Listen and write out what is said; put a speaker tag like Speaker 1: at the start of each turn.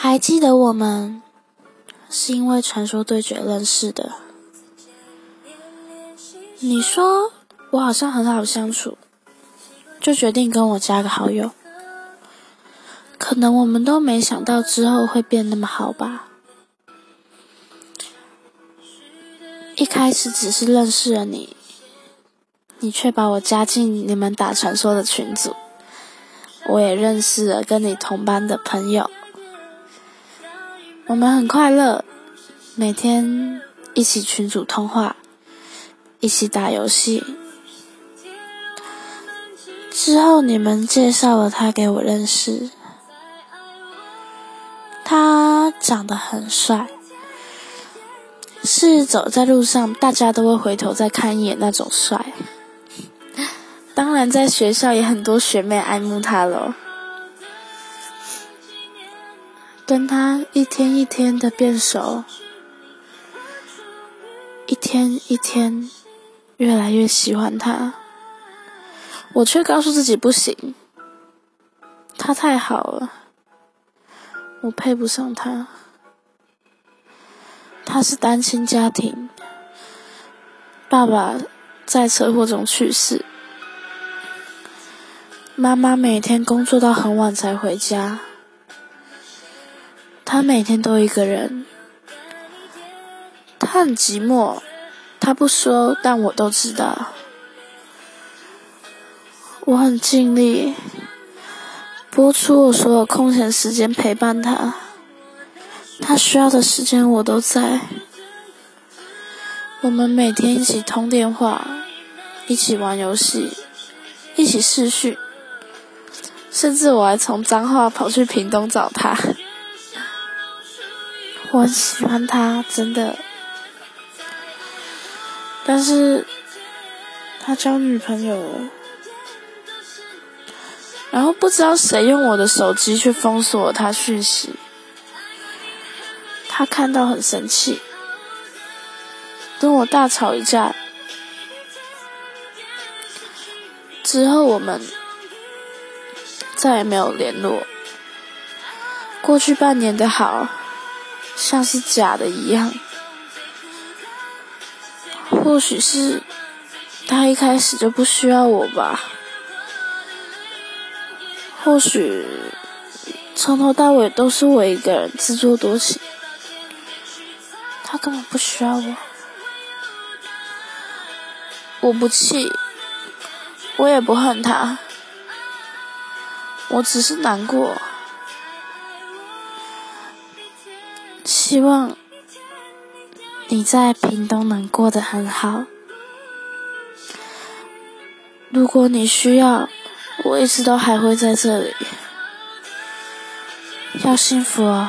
Speaker 1: 还记得我们是因为传说对决认识的。你说我好像很好相处，就决定跟我加个好友。可能我们都没想到之后会变那么好吧。一开始只是认识了你，你却把我加进你们打传说的群组，我也认识了跟你同班的朋友。我们很快乐，每天一起群组通话，一起打游戏。之后你们介绍了他给我认识，他长得很帅，是走在路上大家都会回头再看一眼那种帅。当然，在学校也很多学妹爱慕他了。跟他一天一天的变熟，一天一天越来越喜欢他，我却告诉自己不行，他太好了，我配不上他。他是单亲家庭，爸爸在车祸中去世，妈妈每天工作到很晚才回家。他每天都一个人，他很寂寞，他不说，但我都知道。我很尽力，播出我所有空闲时间陪伴他，他需要的时间我都在。我们每天一起通电话，一起玩游戏，一起视讯，甚至我还从彰化跑去屏东找他。我很喜欢他，真的。但是，他交女朋友了，然后不知道谁用我的手机去封锁他讯息，他看到很生气，跟我大吵一架。之后我们再也没有联络。过去半年的好。像是假的一样，或许是他一开始就不需要我吧，或许从头到尾都是我一个人自作多情，他根本不需要我，我不气，我也不恨他，我只是难过。希望你在屏东能过得很好。如果你需要，我一直都还会在这里。要幸福哦。